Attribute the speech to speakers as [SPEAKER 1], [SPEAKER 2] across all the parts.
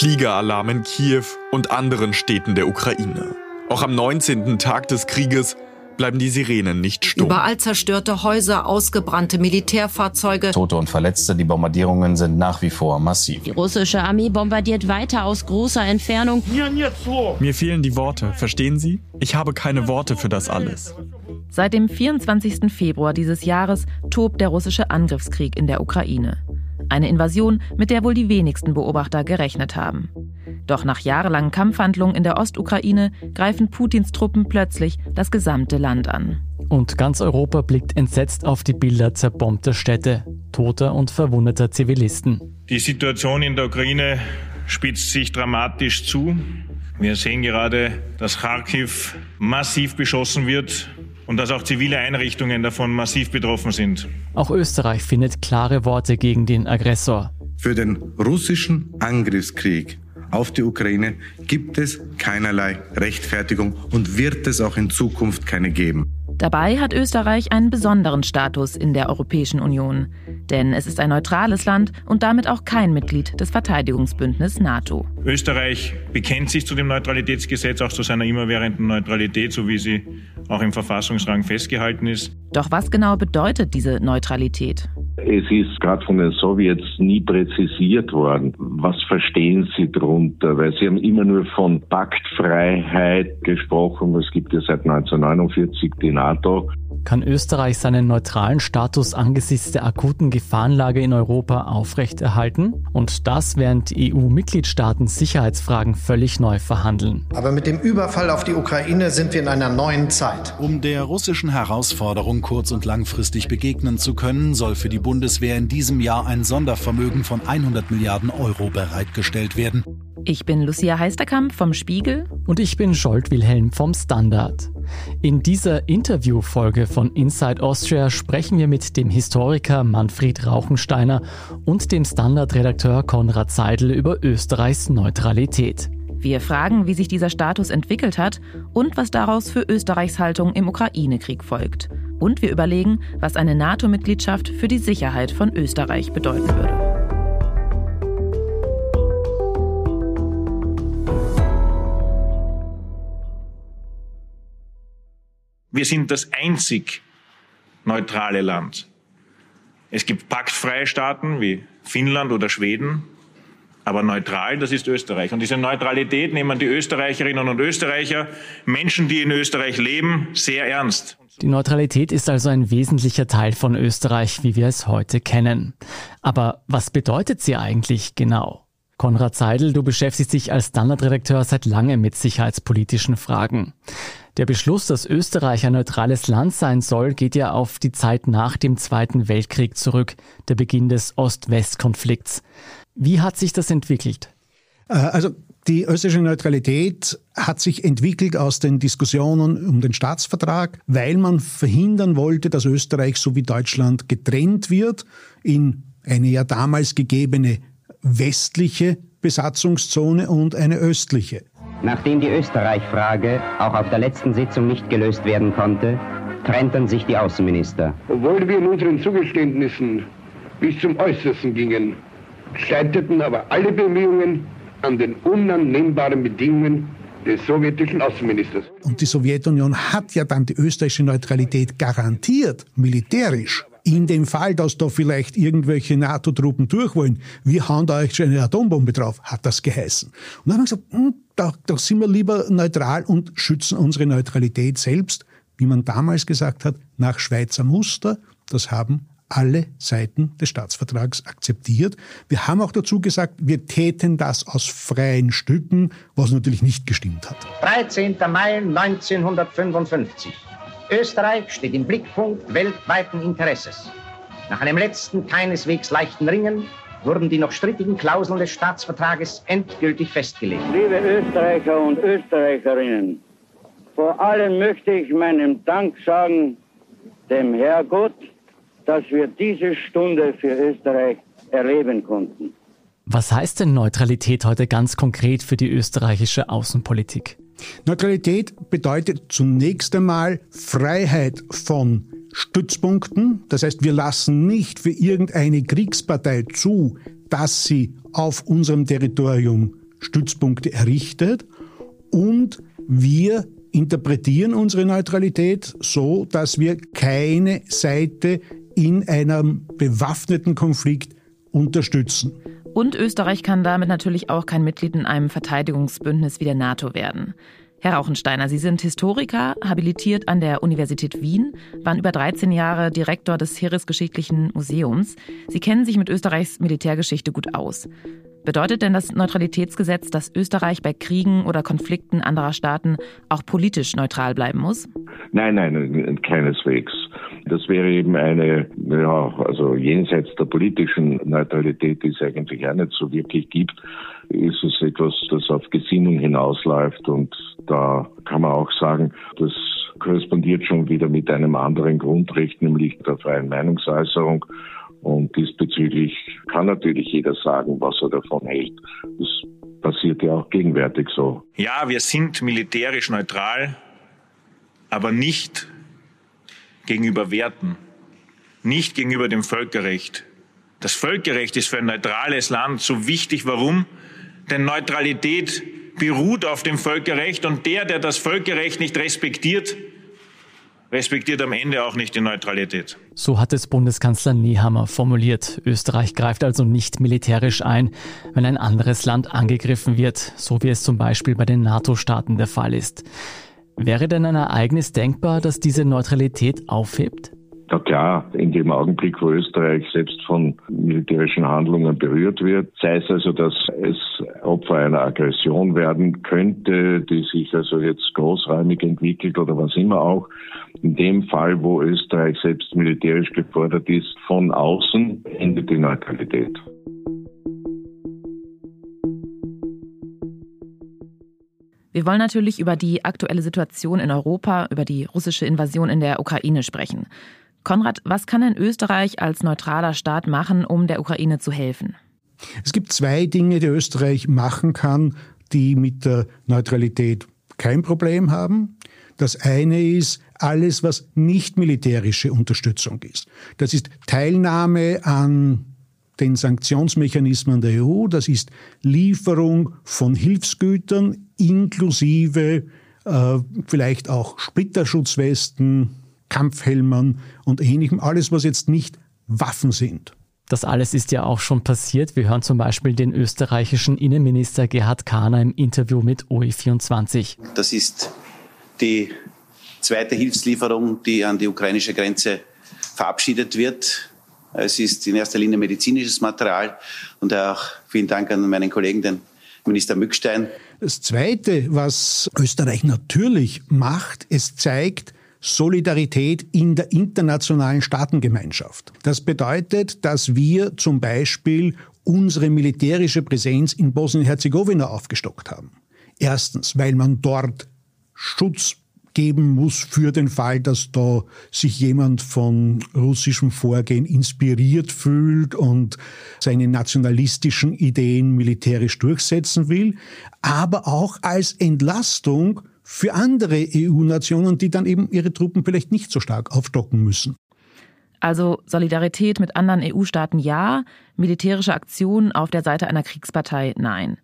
[SPEAKER 1] Fliegeralarm in Kiew und anderen Städten der Ukraine. Auch am 19. Tag des Krieges bleiben die Sirenen nicht stumm.
[SPEAKER 2] Überall zerstörte Häuser, ausgebrannte Militärfahrzeuge.
[SPEAKER 3] Tote und Verletzte, die Bombardierungen sind nach wie vor massiv.
[SPEAKER 4] Die russische Armee bombardiert weiter aus großer Entfernung.
[SPEAKER 1] Mir fehlen die Worte, verstehen Sie? Ich habe keine Worte für das alles.
[SPEAKER 5] Seit dem 24. Februar dieses Jahres tobt der russische Angriffskrieg in der Ukraine. Eine Invasion, mit der wohl die wenigsten Beobachter gerechnet haben. Doch nach jahrelangen Kampfhandlungen in der Ostukraine greifen Putins Truppen plötzlich das gesamte Land an.
[SPEAKER 6] Und ganz Europa blickt entsetzt auf die Bilder zerbombter Städte, toter und verwundeter Zivilisten.
[SPEAKER 7] Die Situation in der Ukraine spitzt sich dramatisch zu. Wir sehen gerade, dass Kharkiv massiv beschossen wird und dass auch zivile Einrichtungen davon massiv betroffen sind.
[SPEAKER 6] Auch Österreich findet klare Worte gegen den Aggressor.
[SPEAKER 8] Für den russischen Angriffskrieg auf die Ukraine gibt es keinerlei Rechtfertigung und wird es auch in Zukunft keine geben.
[SPEAKER 5] Dabei hat Österreich einen besonderen Status in der Europäischen Union. Denn es ist ein neutrales Land und damit auch kein Mitglied des Verteidigungsbündnisses NATO.
[SPEAKER 7] Österreich bekennt sich zu dem Neutralitätsgesetz, auch zu seiner immerwährenden Neutralität, so wie sie auch im Verfassungsrang festgehalten ist.
[SPEAKER 5] Doch was genau bedeutet diese Neutralität?
[SPEAKER 9] Es ist gerade von den Sowjets nie präzisiert worden. Was verstehen Sie darunter? Weil Sie haben immer nur von Paktfreiheit gesprochen. Es gibt ja seit 1949 die NATO.
[SPEAKER 6] Kann Österreich seinen neutralen Status angesichts der akuten Gefahrenlage in Europa aufrechterhalten? Und das, während EU-Mitgliedstaaten Sicherheitsfragen völlig neu verhandeln.
[SPEAKER 10] Aber mit dem Überfall auf die Ukraine sind wir in einer neuen Zeit.
[SPEAKER 11] Um der russischen Herausforderung kurz- und langfristig begegnen zu können, soll für die Bundeswehr in diesem Jahr ein Sondervermögen von 100 Milliarden Euro bereitgestellt werden.
[SPEAKER 5] Ich bin Lucia Heisterkamp vom Spiegel.
[SPEAKER 6] Und ich bin Scholt Wilhelm vom Standard. In dieser Interviewfolge von Inside Austria sprechen wir mit dem Historiker Manfred Rauchensteiner und dem Standardredakteur Konrad Seidel über Österreichs Neutralität.
[SPEAKER 5] Wir fragen, wie sich dieser Status entwickelt hat und was daraus für Österreichs Haltung im Ukraine-Krieg folgt. Und wir überlegen, was eine NATO-Mitgliedschaft für die Sicherheit von Österreich bedeuten würde.
[SPEAKER 7] Wir sind das einzig neutrale Land. Es gibt paktfreie Staaten wie Finnland oder Schweden, aber neutral, das ist Österreich. Und diese Neutralität nehmen die Österreicherinnen und Österreicher, Menschen, die in Österreich leben, sehr ernst.
[SPEAKER 6] Die Neutralität ist also ein wesentlicher Teil von Österreich, wie wir es heute kennen. Aber was bedeutet sie eigentlich genau? Konrad Seidel, du beschäftigst dich als Standardredakteur seit langem mit sicherheitspolitischen Fragen. Der Beschluss, dass Österreich ein neutrales Land sein soll, geht ja auf die Zeit nach dem Zweiten Weltkrieg zurück, der Beginn des Ost-West-Konflikts. Wie hat sich das entwickelt?
[SPEAKER 12] Äh, also die österreichische Neutralität hat sich entwickelt aus den Diskussionen um den Staatsvertrag, weil man verhindern wollte, dass Österreich so wie Deutschland getrennt wird in eine ja damals gegebene westliche Besatzungszone und eine östliche.
[SPEAKER 13] Nachdem die Österreich-Frage auch auf der letzten Sitzung nicht gelöst werden konnte, trennten sich die Außenminister.
[SPEAKER 14] Obwohl wir in unseren Zugeständnissen bis zum Äußersten gingen, scheiterten aber alle Bemühungen an den unannehmbaren Bedingungen des sowjetischen Außenministers.
[SPEAKER 12] Und die Sowjetunion hat ja dann die österreichische Neutralität garantiert, militärisch in dem Fall, dass da vielleicht irgendwelche NATO-Truppen durch wollen, wir hauen da euch schon eine Atombombe drauf, hat das geheißen. Und dann haben wir gesagt, hm, da, da sind wir lieber neutral und schützen unsere Neutralität selbst, wie man damals gesagt hat, nach Schweizer Muster. Das haben alle Seiten des Staatsvertrags akzeptiert. Wir haben auch dazu gesagt, wir täten das aus freien Stücken, was natürlich nicht gestimmt hat.
[SPEAKER 13] 13. Mai 1955. Österreich steht im Blickpunkt weltweiten Interesses. Nach einem letzten, keineswegs leichten Ringen wurden die noch strittigen Klauseln des Staatsvertrages endgültig festgelegt.
[SPEAKER 15] Liebe Österreicher und Österreicherinnen, vor allem möchte ich meinen Dank sagen dem Herrgott, dass wir diese Stunde für Österreich erleben konnten.
[SPEAKER 6] Was heißt denn Neutralität heute ganz konkret für die österreichische Außenpolitik?
[SPEAKER 12] Neutralität bedeutet zunächst einmal Freiheit von Stützpunkten. Das heißt, wir lassen nicht für irgendeine Kriegspartei zu, dass sie auf unserem Territorium Stützpunkte errichtet und wir interpretieren unsere Neutralität so, dass wir keine Seite in einem bewaffneten Konflikt unterstützen.
[SPEAKER 5] Und Österreich kann damit natürlich auch kein Mitglied in einem Verteidigungsbündnis wie der NATO werden. Herr Rauchensteiner, Sie sind Historiker, habilitiert an der Universität Wien, waren über 13 Jahre Direktor des Heeresgeschichtlichen Museums. Sie kennen sich mit Österreichs Militärgeschichte gut aus. Bedeutet denn das Neutralitätsgesetz, dass Österreich bei Kriegen oder Konflikten anderer Staaten auch politisch neutral bleiben muss?
[SPEAKER 9] Nein, nein, keineswegs. Das wäre eben eine, ja, also jenseits der politischen Neutralität, die es eigentlich auch nicht so wirklich gibt, ist es etwas, das auf Gesinnung hinausläuft und da kann man auch sagen, das korrespondiert schon wieder mit einem anderen Grundrecht, nämlich der freien Meinungsäußerung. Und diesbezüglich kann natürlich jeder sagen, was er davon hält. Das passiert ja auch gegenwärtig so.
[SPEAKER 7] Ja, wir sind militärisch neutral, aber nicht gegenüber Werten, nicht gegenüber dem Völkerrecht. Das Völkerrecht ist für ein neutrales Land so wichtig. Warum? Denn Neutralität beruht auf dem Völkerrecht und der, der das Völkerrecht nicht respektiert, respektiert am Ende auch nicht die Neutralität.
[SPEAKER 6] So hat es Bundeskanzler Nehammer formuliert. Österreich greift also nicht militärisch ein, wenn ein anderes Land angegriffen wird, so wie es zum Beispiel bei den NATO-Staaten der Fall ist. Wäre denn ein Ereignis denkbar, das diese Neutralität aufhebt?
[SPEAKER 9] Na klar, in dem Augenblick, wo Österreich selbst von militärischen Handlungen berührt wird, sei es also, dass es Opfer einer Aggression werden könnte, die sich also jetzt großräumig entwickelt oder was immer auch, in dem Fall, wo Österreich selbst militärisch gefordert ist, von außen endet die Neutralität.
[SPEAKER 5] Wir wollen natürlich über die aktuelle Situation in Europa, über die russische Invasion in der Ukraine sprechen. Konrad, was kann denn Österreich als neutraler Staat machen, um der Ukraine zu helfen?
[SPEAKER 12] Es gibt zwei Dinge, die Österreich machen kann, die mit der Neutralität kein Problem haben. Das eine ist alles, was nicht militärische Unterstützung ist. Das ist Teilnahme an den Sanktionsmechanismen der EU, das ist Lieferung von Hilfsgütern inklusive äh, vielleicht auch Splitterschutzwesten, Kampfhelmern und ähnlichem, alles, was jetzt nicht Waffen sind.
[SPEAKER 6] Das alles ist ja auch schon passiert. Wir hören zum Beispiel den österreichischen Innenminister Gerhard Kahner im Interview mit OE24.
[SPEAKER 16] Das ist die zweite Hilfslieferung, die an die ukrainische Grenze verabschiedet wird. Es ist in erster Linie medizinisches Material und auch vielen Dank an meinen Kollegen, den Minister Mückstein.
[SPEAKER 12] Das Zweite, was Österreich natürlich macht, es zeigt, Solidarität in der internationalen Staatengemeinschaft. Das bedeutet, dass wir zum Beispiel unsere militärische Präsenz in Bosnien-Herzegowina aufgestockt haben. Erstens, weil man dort Schutz geben muss für den Fall, dass da sich jemand von russischem Vorgehen inspiriert fühlt und seine nationalistischen Ideen militärisch durchsetzen will, aber auch als Entlastung für andere EU-Nationen, die dann eben ihre Truppen vielleicht nicht so stark aufstocken müssen.
[SPEAKER 5] Also Solidarität mit anderen EU-Staaten ja, militärische Aktionen auf der Seite einer Kriegspartei nein.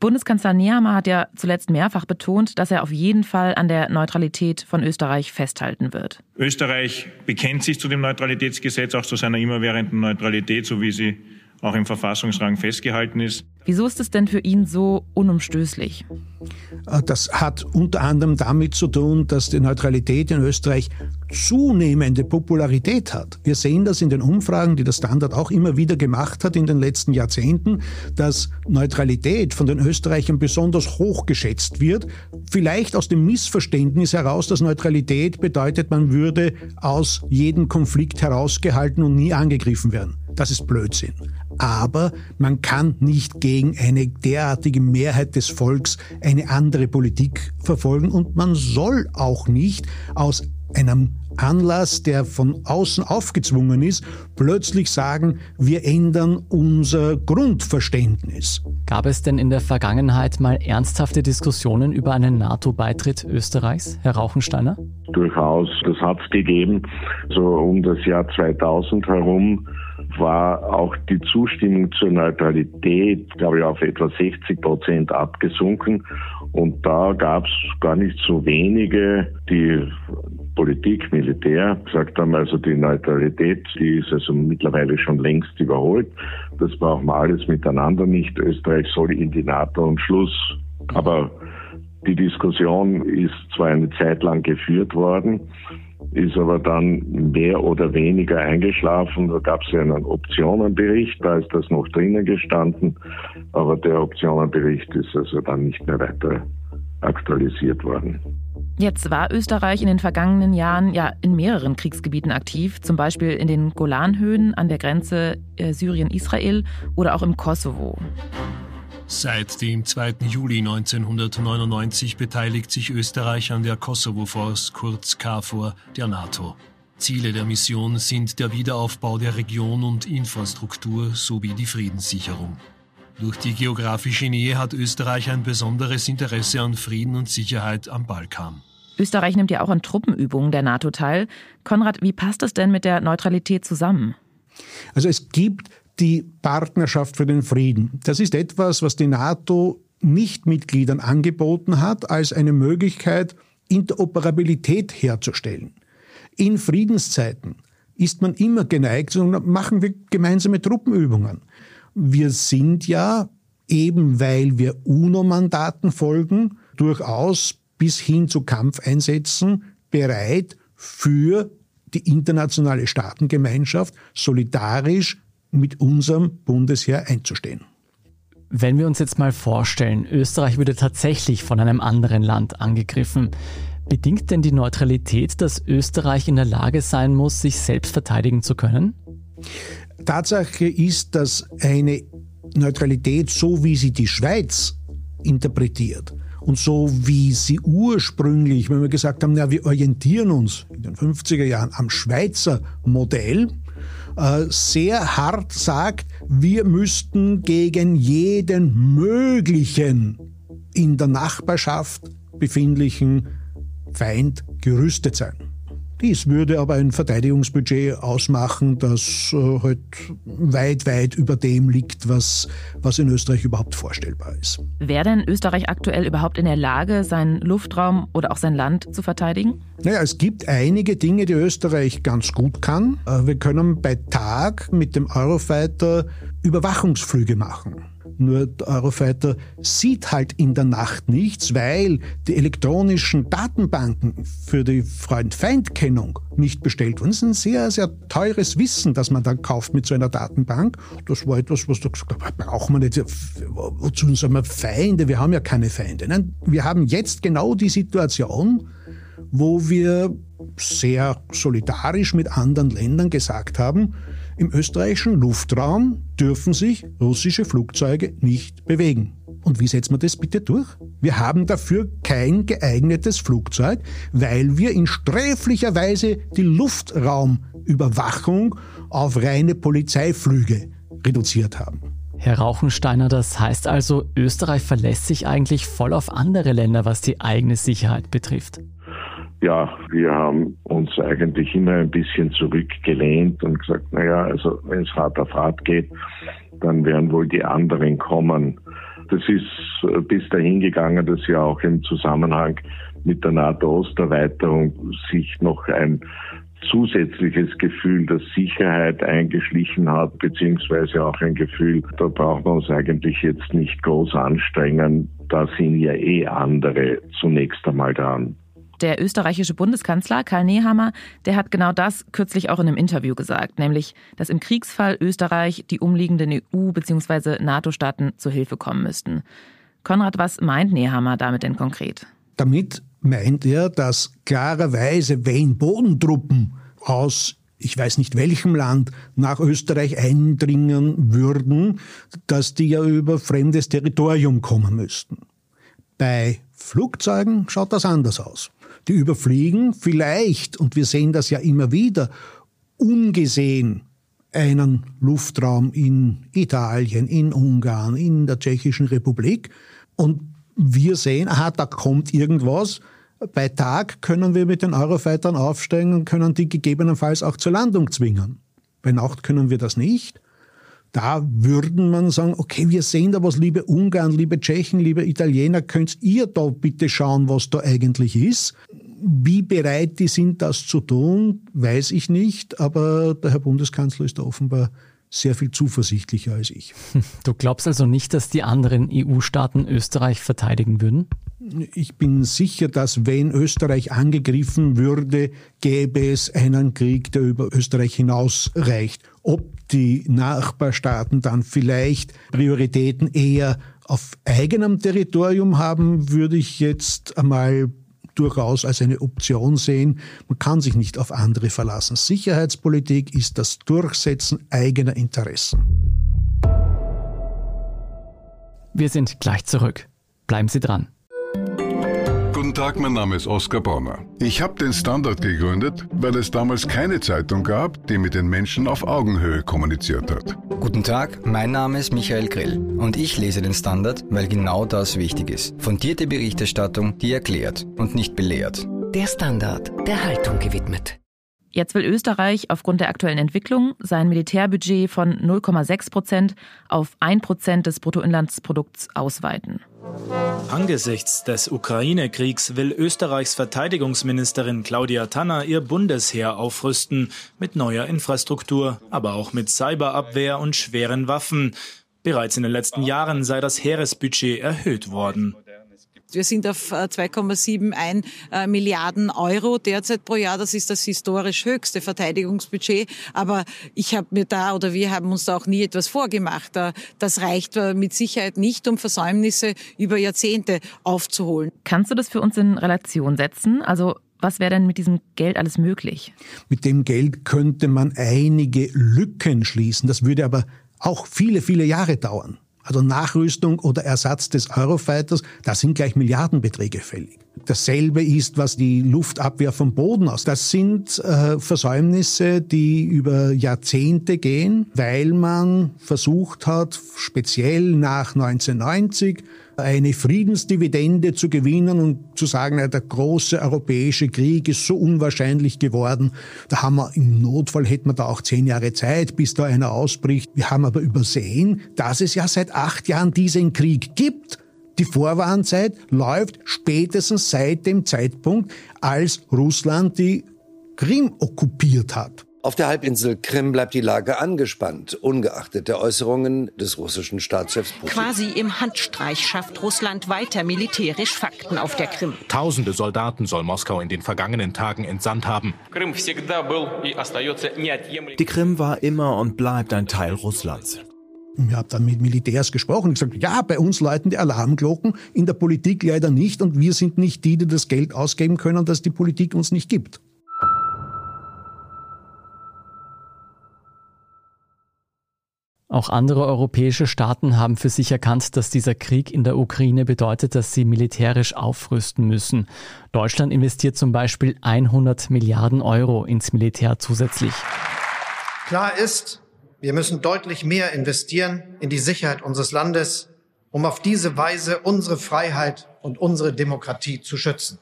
[SPEAKER 5] Bundeskanzler Nehammer hat ja zuletzt mehrfach betont, dass er auf jeden Fall an der Neutralität von Österreich festhalten wird.
[SPEAKER 7] Österreich bekennt sich zu dem Neutralitätsgesetz, auch zu seiner immerwährenden Neutralität, so wie sie auch im Verfassungsrang festgehalten ist.
[SPEAKER 5] Wieso ist es denn für ihn so unumstößlich?
[SPEAKER 12] Äh, das hat unter anderem damit zu tun, dass die Neutralität in Österreich zunehmende Popularität hat. Wir sehen das in den Umfragen, die der Standard auch immer wieder gemacht hat in den letzten Jahrzehnten, dass Neutralität von den Österreichern besonders hoch geschätzt wird. Vielleicht aus dem Missverständnis heraus, dass Neutralität bedeutet, man würde aus jedem Konflikt herausgehalten und nie angegriffen werden. Das ist Blödsinn. Aber man kann nicht gegen eine derartige Mehrheit des Volks eine andere Politik verfolgen und man soll auch nicht aus einem Anlass, der von außen aufgezwungen ist, plötzlich sagen, wir ändern unser Grundverständnis.
[SPEAKER 6] Gab es denn in der Vergangenheit mal ernsthafte Diskussionen über einen NATO-Beitritt Österreichs, Herr Rauchensteiner?
[SPEAKER 9] Durchaus, das hat es gegeben. So um das Jahr 2000 herum war auch die Zustimmung zur Neutralität, glaube ich, auf etwa 60 Prozent abgesunken. Und da gab es gar nicht so wenige, die Politik, Militär gesagt haben, also die Neutralität, die ist also mittlerweile schon längst überholt. Das brauchen wir alles miteinander nicht. Österreich soll in die NATO und Schluss. Aber die Diskussion ist zwar eine Zeit lang geführt worden, ist aber dann mehr oder weniger eingeschlafen. Da gab es ja einen Optionenbericht, da ist das noch drinnen gestanden, aber der Optionenbericht ist also dann nicht mehr weiter aktualisiert worden.
[SPEAKER 5] Jetzt war Österreich in den vergangenen Jahren ja in mehreren Kriegsgebieten aktiv, zum Beispiel in den Golanhöhen an der Grenze äh, Syrien-Israel oder auch im Kosovo.
[SPEAKER 17] Seit dem 2. Juli 1999 beteiligt sich Österreich an der Kosovo Force, kurz KFOR, der NATO. Ziele der Mission sind der Wiederaufbau der Region und Infrastruktur sowie die Friedenssicherung. Durch die geografische Nähe hat Österreich ein besonderes Interesse an Frieden und Sicherheit am Balkan.
[SPEAKER 5] Österreich nimmt ja auch an Truppenübungen der NATO teil. Konrad, wie passt das denn mit der Neutralität zusammen?
[SPEAKER 12] Also es gibt die Partnerschaft für den Frieden. Das ist etwas, was die NATO Nichtmitgliedern angeboten hat, als eine Möglichkeit, Interoperabilität herzustellen. In Friedenszeiten ist man immer geneigt, machen wir gemeinsame Truppenübungen. Wir sind ja, eben weil wir UNO-Mandaten folgen, durchaus bis hin zu Kampfeinsätzen bereit für die internationale Staatengemeinschaft solidarisch mit unserem Bundesheer einzustehen.
[SPEAKER 6] Wenn wir uns jetzt mal vorstellen, Österreich würde tatsächlich von einem anderen Land angegriffen, bedingt denn die Neutralität, dass Österreich in der Lage sein muss, sich selbst verteidigen zu können?
[SPEAKER 12] Tatsache ist, dass eine Neutralität, so wie sie die Schweiz interpretiert und so wie sie ursprünglich, wenn wir gesagt haben, ja, wir orientieren uns in den 50er Jahren am Schweizer Modell, äh, sehr hart sagt, wir müssten gegen jeden möglichen in der Nachbarschaft befindlichen Feind gerüstet sein. Dies würde aber ein Verteidigungsbudget ausmachen, das äh, halt weit, weit über dem liegt, was, was in Österreich überhaupt vorstellbar ist.
[SPEAKER 5] Wäre denn Österreich aktuell überhaupt in der Lage, seinen Luftraum oder auch sein Land zu verteidigen?
[SPEAKER 12] Naja, es gibt einige Dinge, die Österreich ganz gut kann. Äh, wir können bei Tag mit dem Eurofighter Überwachungsflüge machen. Nur der Eurofighter sieht halt in der Nacht nichts, weil die elektronischen Datenbanken für die Freund-Feind-Kennung nicht bestellt wurden. Das ist ein sehr, sehr teures Wissen, das man dann kauft mit so einer Datenbank. Das war etwas, was du gesagt hast, brauchen wir nicht. Wozu sollen wir Feinde? Wir haben ja keine Feinde. Nein, wir haben jetzt genau die Situation, wo wir sehr solidarisch mit anderen Ländern gesagt haben, im österreichischen Luftraum dürfen sich russische Flugzeuge nicht bewegen. Und wie setzt man das bitte durch? Wir haben dafür kein geeignetes Flugzeug, weil wir in sträflicher Weise die Luftraumüberwachung auf reine Polizeiflüge reduziert haben.
[SPEAKER 6] Herr Rauchensteiner, das heißt also, Österreich verlässt sich eigentlich voll auf andere Länder, was die eigene Sicherheit betrifft.
[SPEAKER 9] Ja, wir haben uns eigentlich immer ein bisschen zurückgelehnt und gesagt, naja, also wenn es hart auf hart geht, dann werden wohl die anderen kommen. Das ist äh, bis dahin gegangen, dass ja auch im Zusammenhang mit der NATO-Osterweiterung sich noch ein zusätzliches Gefühl der Sicherheit eingeschlichen hat, beziehungsweise auch ein Gefühl, da brauchen wir uns eigentlich jetzt nicht groß anstrengen, da sind ja eh andere zunächst einmal dran.
[SPEAKER 5] Der österreichische Bundeskanzler Karl Nehammer, der hat genau das kürzlich auch in einem Interview gesagt, nämlich, dass im Kriegsfall Österreich die umliegenden EU- bzw. NATO-Staaten zu Hilfe kommen müssten. Konrad, was meint Nehammer damit denn konkret?
[SPEAKER 12] Damit meint er, dass klarerweise, wenn Bodentruppen aus ich weiß nicht welchem Land nach Österreich eindringen würden, dass die ja über fremdes Territorium kommen müssten. Bei Flugzeugen schaut das anders aus die überfliegen vielleicht, und wir sehen das ja immer wieder, ungesehen einen Luftraum in Italien, in Ungarn, in der Tschechischen Republik. Und wir sehen, aha, da kommt irgendwas. Bei Tag können wir mit den Eurofightern aufsteigen und können die gegebenenfalls auch zur Landung zwingen. Bei Nacht können wir das nicht. Da würden man sagen, okay, wir sehen da was, liebe Ungarn, liebe Tschechen, liebe Italiener, könnt ihr da bitte schauen, was da eigentlich ist? Wie bereit die sind, das zu tun, weiß ich nicht, aber der Herr Bundeskanzler ist da offenbar sehr viel zuversichtlicher als ich.
[SPEAKER 6] Du glaubst also nicht, dass die anderen EU-Staaten Österreich verteidigen würden?
[SPEAKER 12] Ich bin sicher, dass wenn Österreich angegriffen würde, gäbe es einen Krieg, der über Österreich hinausreicht. Ob die Nachbarstaaten dann vielleicht Prioritäten eher auf eigenem Territorium haben, würde ich jetzt einmal durchaus als eine Option sehen. Man kann sich nicht auf andere verlassen. Sicherheitspolitik ist das Durchsetzen eigener Interessen.
[SPEAKER 6] Wir sind gleich zurück. Bleiben Sie dran.
[SPEAKER 18] Guten Tag, mein Name ist Oskar Bonner. Ich habe den Standard gegründet, weil es damals keine Zeitung gab, die mit den Menschen auf Augenhöhe kommuniziert hat.
[SPEAKER 19] Guten Tag, mein Name ist Michael Grill und ich lese den Standard, weil genau das wichtig ist. Fundierte Berichterstattung, die erklärt und nicht belehrt.
[SPEAKER 20] Der Standard, der Haltung gewidmet.
[SPEAKER 5] Jetzt will Österreich aufgrund der aktuellen Entwicklung sein Militärbudget von 0,6 Prozent auf 1 Prozent des Bruttoinlandsprodukts ausweiten.
[SPEAKER 21] Angesichts des Ukraine-Kriegs will Österreichs Verteidigungsministerin Claudia Tanner ihr Bundesheer aufrüsten mit neuer Infrastruktur, aber auch mit Cyberabwehr und schweren Waffen. Bereits in den letzten Jahren sei das Heeresbudget erhöht worden.
[SPEAKER 22] Wir sind auf 2,71 äh, Milliarden Euro derzeit pro Jahr. Das ist das historisch höchste Verteidigungsbudget. Aber ich habe mir da oder wir haben uns da auch nie etwas vorgemacht. Äh, das reicht äh, mit Sicherheit nicht, um Versäumnisse über Jahrzehnte aufzuholen.
[SPEAKER 5] Kannst du das für uns in Relation setzen? Also was wäre denn mit diesem Geld alles möglich?
[SPEAKER 12] Mit dem Geld könnte man einige Lücken schließen. Das würde aber auch viele, viele Jahre dauern. Also Nachrüstung oder Ersatz des Eurofighters, da sind gleich Milliardenbeträge fällig. Dasselbe ist, was die Luftabwehr vom Boden aus. Das sind äh, Versäumnisse, die über Jahrzehnte gehen, weil man versucht hat, speziell nach 1990 eine Friedensdividende zu gewinnen und zu sagen, der große europäische Krieg ist so unwahrscheinlich geworden. Da haben wir im Notfall hätten wir da auch zehn Jahre Zeit, bis da einer ausbricht. Wir haben aber übersehen, dass es ja seit acht Jahren diesen Krieg gibt. Die Vorwarnzeit läuft spätestens seit dem Zeitpunkt, als Russland die Krim okkupiert hat.
[SPEAKER 23] Auf der Halbinsel Krim bleibt die Lage angespannt, ungeachtet der Äußerungen des russischen Staatschefs Putin.
[SPEAKER 24] Quasi im Handstreich schafft Russland weiter militärisch Fakten auf der Krim.
[SPEAKER 25] Tausende Soldaten soll Moskau in den vergangenen Tagen entsandt haben.
[SPEAKER 26] Die Krim war immer und bleibt ein Teil Russlands.
[SPEAKER 12] Ich habe dann mit Militärs gesprochen und gesagt, ja, bei uns läuten die Alarmglocken, in der Politik leider nicht und wir sind nicht die, die das Geld ausgeben können, das die Politik uns nicht gibt.
[SPEAKER 6] Auch andere europäische Staaten haben für sich erkannt, dass dieser Krieg in der Ukraine bedeutet, dass sie militärisch aufrüsten müssen. Deutschland investiert zum Beispiel 100 Milliarden Euro ins Militär zusätzlich.
[SPEAKER 10] Klar ist, wir müssen deutlich mehr investieren in die Sicherheit unseres Landes, um auf diese Weise unsere Freiheit und unsere Demokratie zu schützen.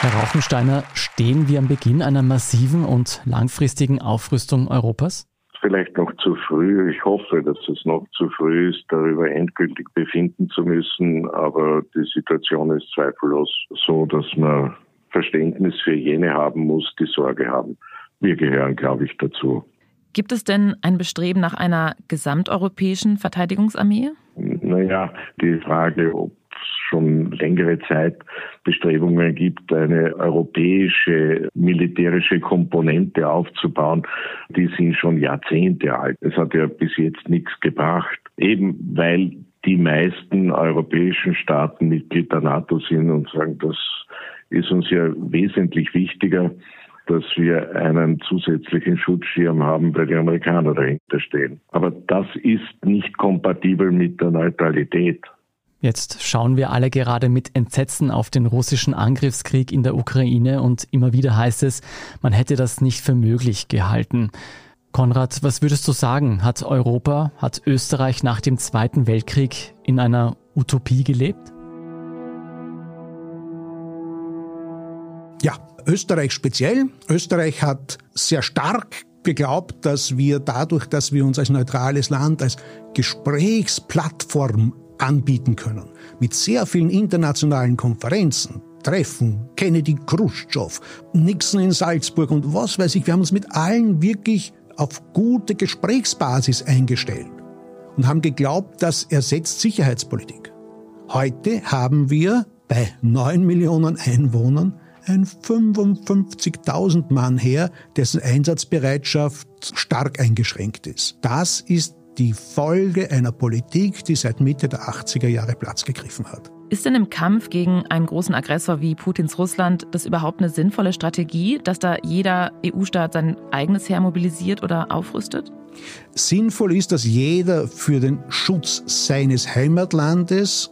[SPEAKER 6] Herr Rauchensteiner, stehen wir am Beginn einer massiven und langfristigen Aufrüstung Europas?
[SPEAKER 9] vielleicht noch zu früh. Ich hoffe, dass es noch zu früh ist, darüber endgültig befinden zu müssen. Aber die Situation ist zweifellos so, dass man Verständnis für jene haben muss, die Sorge haben. Wir gehören, glaube ich, dazu.
[SPEAKER 5] Gibt es denn ein Bestreben nach einer gesamteuropäischen Verteidigungsarmee?
[SPEAKER 9] Naja, die Frage, ob schon längere Zeit Bestrebungen gibt, eine europäische militärische Komponente aufzubauen, die sind schon Jahrzehnte alt. Es hat ja bis jetzt nichts gebracht, eben weil die meisten europäischen Staaten Mitglied der NATO sind und sagen, das ist uns ja wesentlich wichtiger, dass wir einen zusätzlichen Schutzschirm haben, weil die Amerikaner dahinter stehen. Aber das ist nicht kompatibel mit der Neutralität.
[SPEAKER 6] Jetzt schauen wir alle gerade mit Entsetzen auf den russischen Angriffskrieg in der Ukraine und immer wieder heißt es, man hätte das nicht für möglich gehalten. Konrad, was würdest du sagen? Hat Europa, hat Österreich nach dem Zweiten Weltkrieg in einer Utopie gelebt?
[SPEAKER 12] Ja, Österreich speziell. Österreich hat sehr stark geglaubt, dass wir dadurch, dass wir uns als neutrales Land, als Gesprächsplattform anbieten können, mit sehr vielen internationalen Konferenzen, Treffen, Kennedy, Khrushchev, Nixon in Salzburg und was weiß ich, wir haben uns mit allen wirklich auf gute Gesprächsbasis eingestellt und haben geglaubt, das ersetzt Sicherheitspolitik. Heute haben wir bei neun Millionen Einwohnern ein 55.000 Mann Heer, dessen Einsatzbereitschaft stark eingeschränkt ist. Das ist die Folge einer Politik, die seit Mitte der 80er Jahre Platz gegriffen hat.
[SPEAKER 5] Ist denn im Kampf gegen einen großen Aggressor wie Putins Russland das überhaupt eine sinnvolle Strategie, dass da jeder EU-Staat sein eigenes Heer mobilisiert oder aufrüstet?
[SPEAKER 12] Sinnvoll ist, dass jeder für den Schutz seines Heimatlandes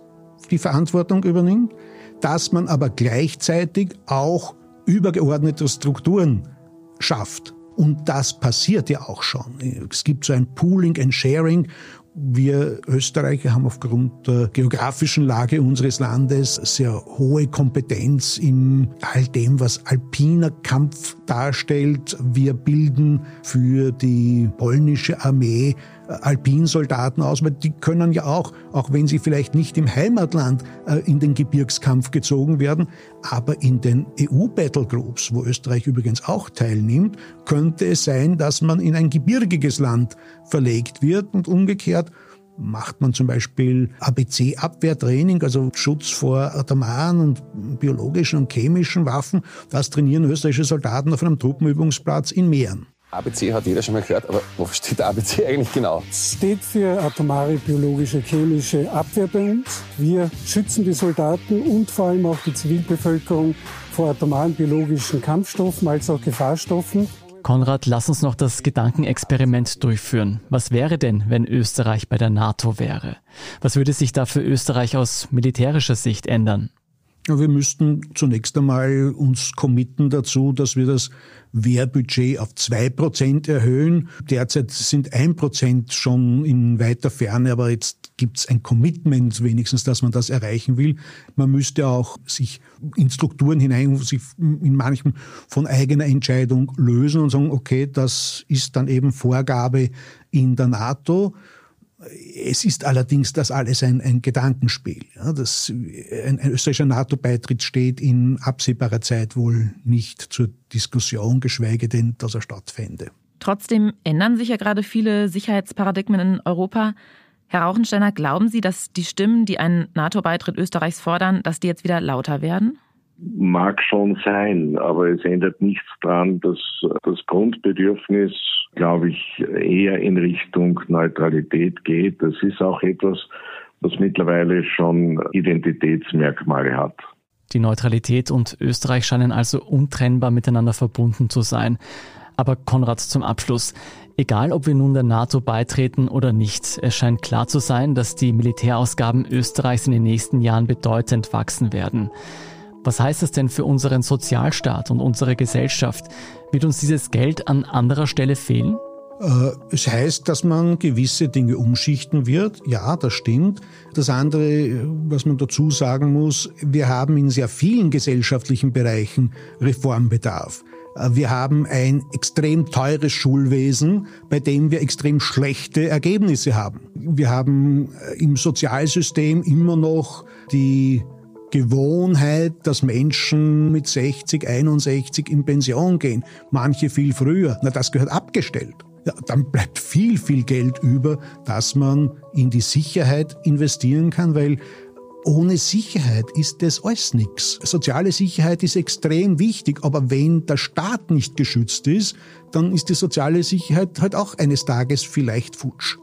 [SPEAKER 12] die Verantwortung übernimmt, dass man aber gleichzeitig auch übergeordnete Strukturen schafft. Und das passiert ja auch schon. Es gibt so ein Pooling and Sharing wir Österreicher haben aufgrund der geografischen Lage unseres Landes sehr hohe Kompetenz in all dem, was alpiner Kampf darstellt. Wir bilden für die polnische Armee Alpinsoldaten aus, weil die können ja auch, auch wenn sie vielleicht nicht im Heimatland äh, in den Gebirgskampf gezogen werden, aber in den EU-Battlegroups, wo Österreich übrigens auch teilnimmt, könnte es sein, dass man in ein gebirgiges Land verlegt wird und umgekehrt macht man zum Beispiel ABC-Abwehrtraining, also Schutz vor atomaren und biologischen und chemischen Waffen. Das trainieren österreichische Soldaten auf einem Truppenübungsplatz in Mähren.
[SPEAKER 27] ABC hat jeder schon mal gehört, aber was steht ABC eigentlich genau?
[SPEAKER 28] Es steht für atomare, biologische, chemische Abwehr bei uns. Wir schützen die Soldaten und vor allem auch die Zivilbevölkerung vor atomaren, biologischen Kampfstoffen als auch Gefahrstoffen.
[SPEAKER 6] Konrad, lass uns noch das Gedankenexperiment durchführen. Was wäre denn, wenn Österreich bei der NATO wäre? Was würde sich da für Österreich aus militärischer Sicht ändern?
[SPEAKER 12] Wir müssten zunächst einmal uns committen dazu, dass wir das Wehrbudget auf zwei Prozent erhöhen. Derzeit sind ein Prozent schon in weiter Ferne, aber jetzt gibt es ein Commitment wenigstens, dass man das erreichen will. Man müsste auch sich in Strukturen hinein, sich in manchem von eigener Entscheidung lösen und sagen, okay, das ist dann eben Vorgabe in der NATO. Es ist allerdings das alles ein, ein Gedankenspiel. Ja, das, ein, ein österreichischer NATO-Beitritt steht in absehbarer Zeit wohl nicht zur Diskussion, geschweige denn, dass er stattfände.
[SPEAKER 5] Trotzdem ändern sich ja gerade viele Sicherheitsparadigmen in Europa. Herr Rauchensteiner, glauben Sie, dass die Stimmen, die einen NATO-Beitritt Österreichs fordern, dass die jetzt wieder lauter werden?
[SPEAKER 9] Mag schon sein, aber es ändert nichts daran, dass das Grundbedürfnis glaube ich, eher in Richtung Neutralität geht. Das ist auch etwas, was mittlerweile schon Identitätsmerkmale hat.
[SPEAKER 6] Die Neutralität und Österreich scheinen also untrennbar miteinander verbunden zu sein. Aber Konrad zum Abschluss. Egal, ob wir nun der NATO beitreten oder nicht, es scheint klar zu sein, dass die Militärausgaben Österreichs in den nächsten Jahren bedeutend wachsen werden. Was heißt das denn für unseren Sozialstaat und unsere Gesellschaft? Wird uns dieses Geld an anderer Stelle fehlen?
[SPEAKER 12] Äh, es heißt, dass man gewisse Dinge umschichten wird. Ja, das stimmt. Das andere, was man dazu sagen muss, wir haben in sehr vielen gesellschaftlichen Bereichen Reformbedarf. Äh, wir haben ein extrem teures Schulwesen, bei dem wir extrem schlechte Ergebnisse haben. Wir haben äh, im Sozialsystem immer noch die Gewohnheit, dass Menschen mit 60, 61 in Pension gehen, manche viel früher. Na, das gehört abgestellt. Ja, dann bleibt viel, viel Geld über, dass man in die Sicherheit investieren kann, weil ohne Sicherheit ist das alles nichts. Soziale Sicherheit ist extrem wichtig, aber wenn der Staat nicht geschützt ist, dann ist die soziale Sicherheit halt auch eines Tages vielleicht futsch.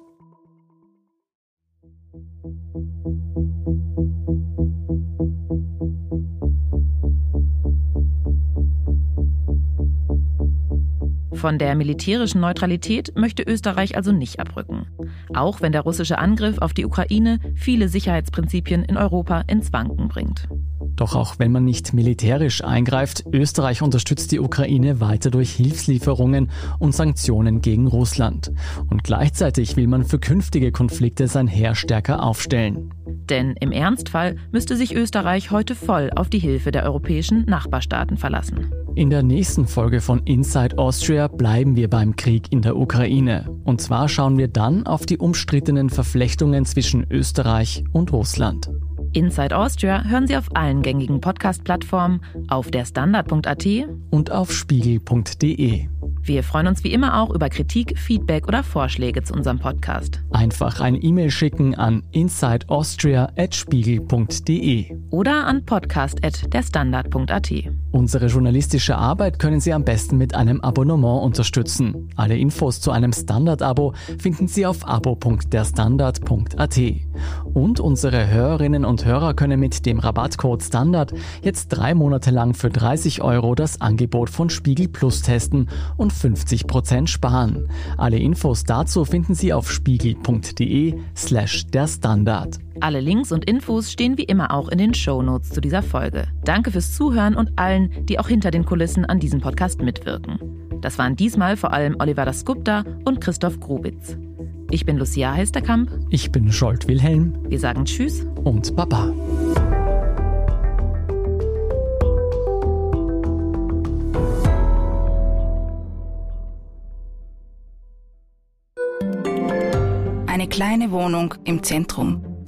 [SPEAKER 5] Von der militärischen Neutralität möchte Österreich also nicht abrücken. Auch wenn der russische Angriff auf die Ukraine viele Sicherheitsprinzipien in Europa ins Wanken bringt.
[SPEAKER 6] Doch auch wenn man nicht militärisch eingreift, Österreich unterstützt die Ukraine weiter durch Hilfslieferungen und Sanktionen gegen Russland. Und gleichzeitig will man für künftige Konflikte sein Heer stärker aufstellen.
[SPEAKER 5] Denn im Ernstfall müsste sich Österreich heute voll auf die Hilfe der europäischen Nachbarstaaten verlassen.
[SPEAKER 6] In der nächsten Folge von Inside Austria bleiben wir beim Krieg in der Ukraine. Und zwar schauen wir dann auf die umstrittenen Verflechtungen zwischen Österreich und Russland.
[SPEAKER 5] Inside Austria hören Sie auf allen gängigen Podcast-Plattformen, auf der Standard.at
[SPEAKER 6] und auf spiegel.de.
[SPEAKER 5] Wir freuen uns wie immer auch über Kritik, Feedback oder Vorschläge zu unserem Podcast.
[SPEAKER 6] Einfach eine E-Mail schicken an insideaustria.spiegel.de
[SPEAKER 5] oder an podcast.derstandard.at.
[SPEAKER 6] Unsere journalistische Arbeit können Sie am besten mit einem Abonnement unterstützen. Alle Infos zu einem Standard-Abo finden Sie auf abo.derstandard.at. Und unsere Hörerinnen und Hörer können mit dem Rabattcode Standard jetzt drei Monate lang für 30 Euro das Angebot von Spiegel Plus testen und 50% sparen. Alle Infos dazu finden Sie auf spiegel.de slash der Standard.
[SPEAKER 5] Alle Links und Infos stehen wie immer auch in den Shownotes zu dieser Folge. Danke fürs Zuhören und allen, die auch hinter den Kulissen an diesem Podcast mitwirken. Das waren diesmal vor allem Oliver Dasgupta und Christoph Grubitz. Ich bin Lucia Heisterkamp.
[SPEAKER 6] Ich bin Scholt Wilhelm.
[SPEAKER 5] Wir sagen Tschüss
[SPEAKER 6] und Baba.
[SPEAKER 29] Eine kleine Wohnung im Zentrum,